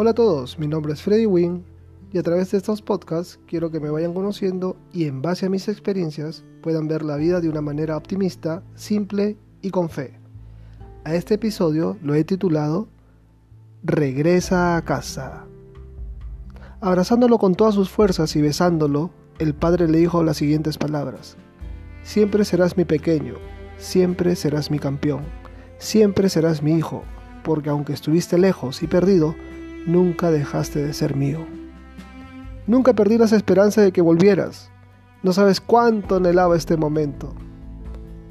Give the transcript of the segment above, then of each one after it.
Hola a todos, mi nombre es Freddy Wynn y a través de estos podcasts quiero que me vayan conociendo y en base a mis experiencias puedan ver la vida de una manera optimista, simple y con fe. A este episodio lo he titulado Regresa a casa. Abrazándolo con todas sus fuerzas y besándolo, el padre le dijo las siguientes palabras. Siempre serás mi pequeño, siempre serás mi campeón, siempre serás mi hijo, porque aunque estuviste lejos y perdido, nunca dejaste de ser mío. Nunca perdí las esperanzas de que volvieras. No sabes cuánto anhelaba este momento.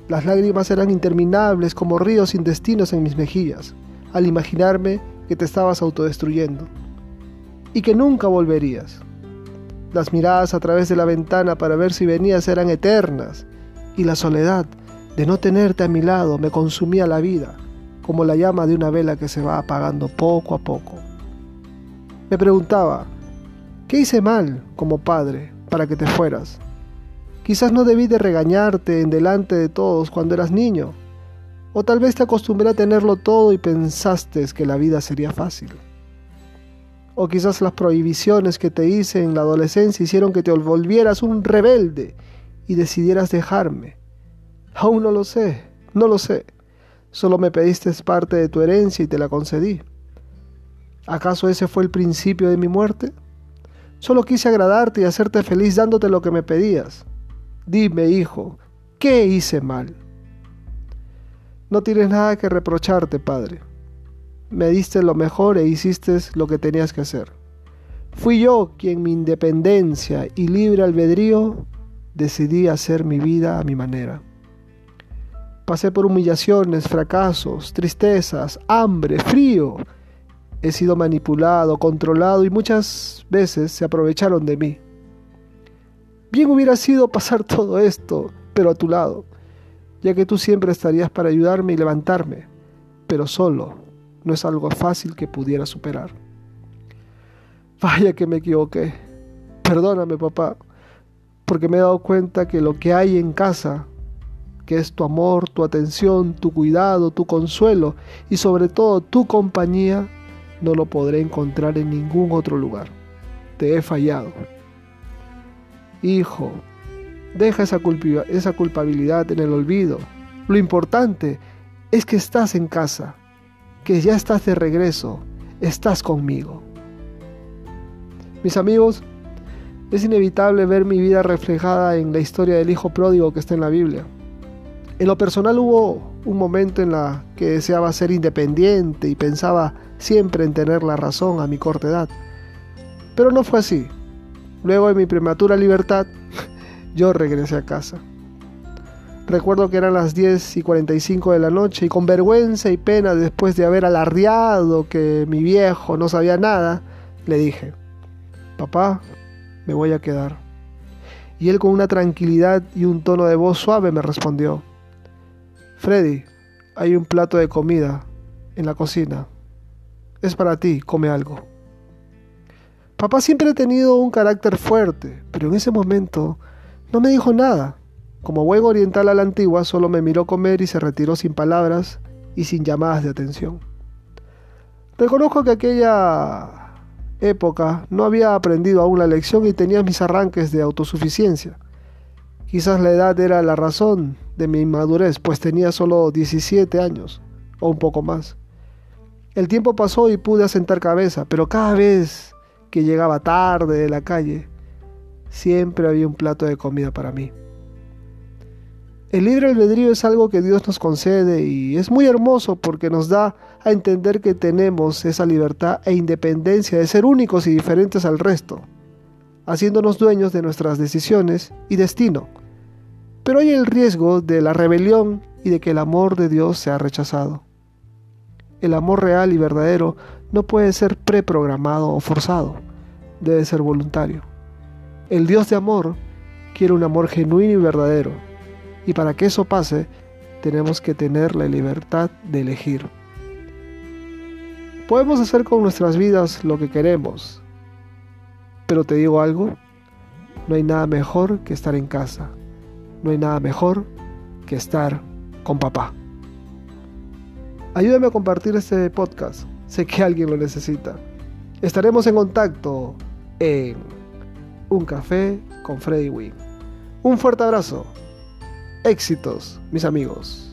Las lágrimas eran interminables como ríos sin destinos en mis mejillas, al imaginarme que te estabas autodestruyendo y que nunca volverías. Las miradas a través de la ventana para ver si venías eran eternas y la soledad de no tenerte a mi lado me consumía la vida como la llama de una vela que se va apagando poco a poco. Me preguntaba, ¿qué hice mal como padre para que te fueras? Quizás no debí de regañarte en delante de todos cuando eras niño, o tal vez te acostumbré a tenerlo todo y pensaste que la vida sería fácil. O quizás las prohibiciones que te hice en la adolescencia hicieron que te volvieras un rebelde y decidieras dejarme. Aún no lo sé, no lo sé. Solo me pediste parte de tu herencia y te la concedí. ¿Acaso ese fue el principio de mi muerte? Solo quise agradarte y hacerte feliz dándote lo que me pedías. Dime, hijo, ¿qué hice mal? No tienes nada que reprocharte, Padre. Me diste lo mejor e hiciste lo que tenías que hacer. Fui yo quien mi independencia y libre albedrío decidí hacer mi vida a mi manera. Pasé por humillaciones, fracasos, tristezas, hambre, frío, He sido manipulado, controlado y muchas veces se aprovecharon de mí. Bien hubiera sido pasar todo esto, pero a tu lado, ya que tú siempre estarías para ayudarme y levantarme, pero solo no es algo fácil que pudiera superar. Vaya que me equivoqué. Perdóname, papá, porque me he dado cuenta que lo que hay en casa, que es tu amor, tu atención, tu cuidado, tu consuelo y sobre todo tu compañía, no lo podré encontrar en ningún otro lugar. Te he fallado. Hijo, deja esa, esa culpabilidad en el olvido. Lo importante es que estás en casa, que ya estás de regreso, estás conmigo. Mis amigos, es inevitable ver mi vida reflejada en la historia del hijo pródigo que está en la Biblia. En lo personal hubo un momento en la que deseaba ser independiente y pensaba siempre en tener la razón a mi corta edad. Pero no fue así. Luego de mi prematura libertad, yo regresé a casa. Recuerdo que eran las 10 y 45 de la noche y con vergüenza y pena después de haber alardeado que mi viejo no sabía nada, le dije, papá, me voy a quedar. Y él con una tranquilidad y un tono de voz suave me respondió, Freddy, hay un plato de comida en la cocina. Es para ti, come algo. Papá siempre ha tenido un carácter fuerte, pero en ese momento no me dijo nada. Como buen oriental a la antigua, solo me miró comer y se retiró sin palabras y sin llamadas de atención. Reconozco que aquella época no había aprendido aún la lección y tenía mis arranques de autosuficiencia. Quizás la edad era la razón de mi inmadurez, pues tenía solo 17 años o un poco más. El tiempo pasó y pude asentar cabeza, pero cada vez que llegaba tarde de la calle, siempre había un plato de comida para mí. El libre albedrío es algo que Dios nos concede y es muy hermoso porque nos da a entender que tenemos esa libertad e independencia de ser únicos y diferentes al resto, haciéndonos dueños de nuestras decisiones y destino. Pero hay el riesgo de la rebelión y de que el amor de Dios sea rechazado. El amor real y verdadero no puede ser preprogramado o forzado, debe ser voluntario. El Dios de amor quiere un amor genuino y verdadero, y para que eso pase, tenemos que tener la libertad de elegir. Podemos hacer con nuestras vidas lo que queremos, pero te digo algo, no hay nada mejor que estar en casa no hay nada mejor que estar con papá. Ayúdame a compartir este podcast. Sé que alguien lo necesita. Estaremos en contacto en Un Café con Freddy Wing. Un fuerte abrazo. Éxitos, mis amigos.